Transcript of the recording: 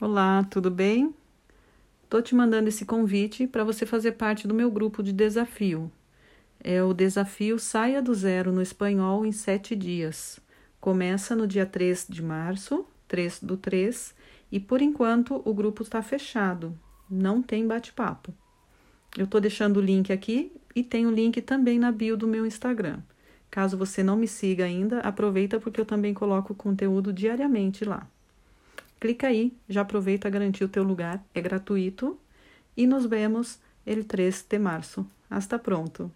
Olá, tudo bem? Estou te mandando esse convite para você fazer parte do meu grupo de desafio. É o desafio Saia do Zero no Espanhol em sete dias. Começa no dia 3 de março, 3 do 3, e por enquanto o grupo está fechado, não tem bate-papo. Eu estou deixando o link aqui e tem o link também na bio do meu Instagram. Caso você não me siga ainda, aproveita porque eu também coloco conteúdo diariamente lá. Clica aí, já aproveita a garantir o teu lugar, é gratuito. E nos vemos el 3 de março. Hasta pronto!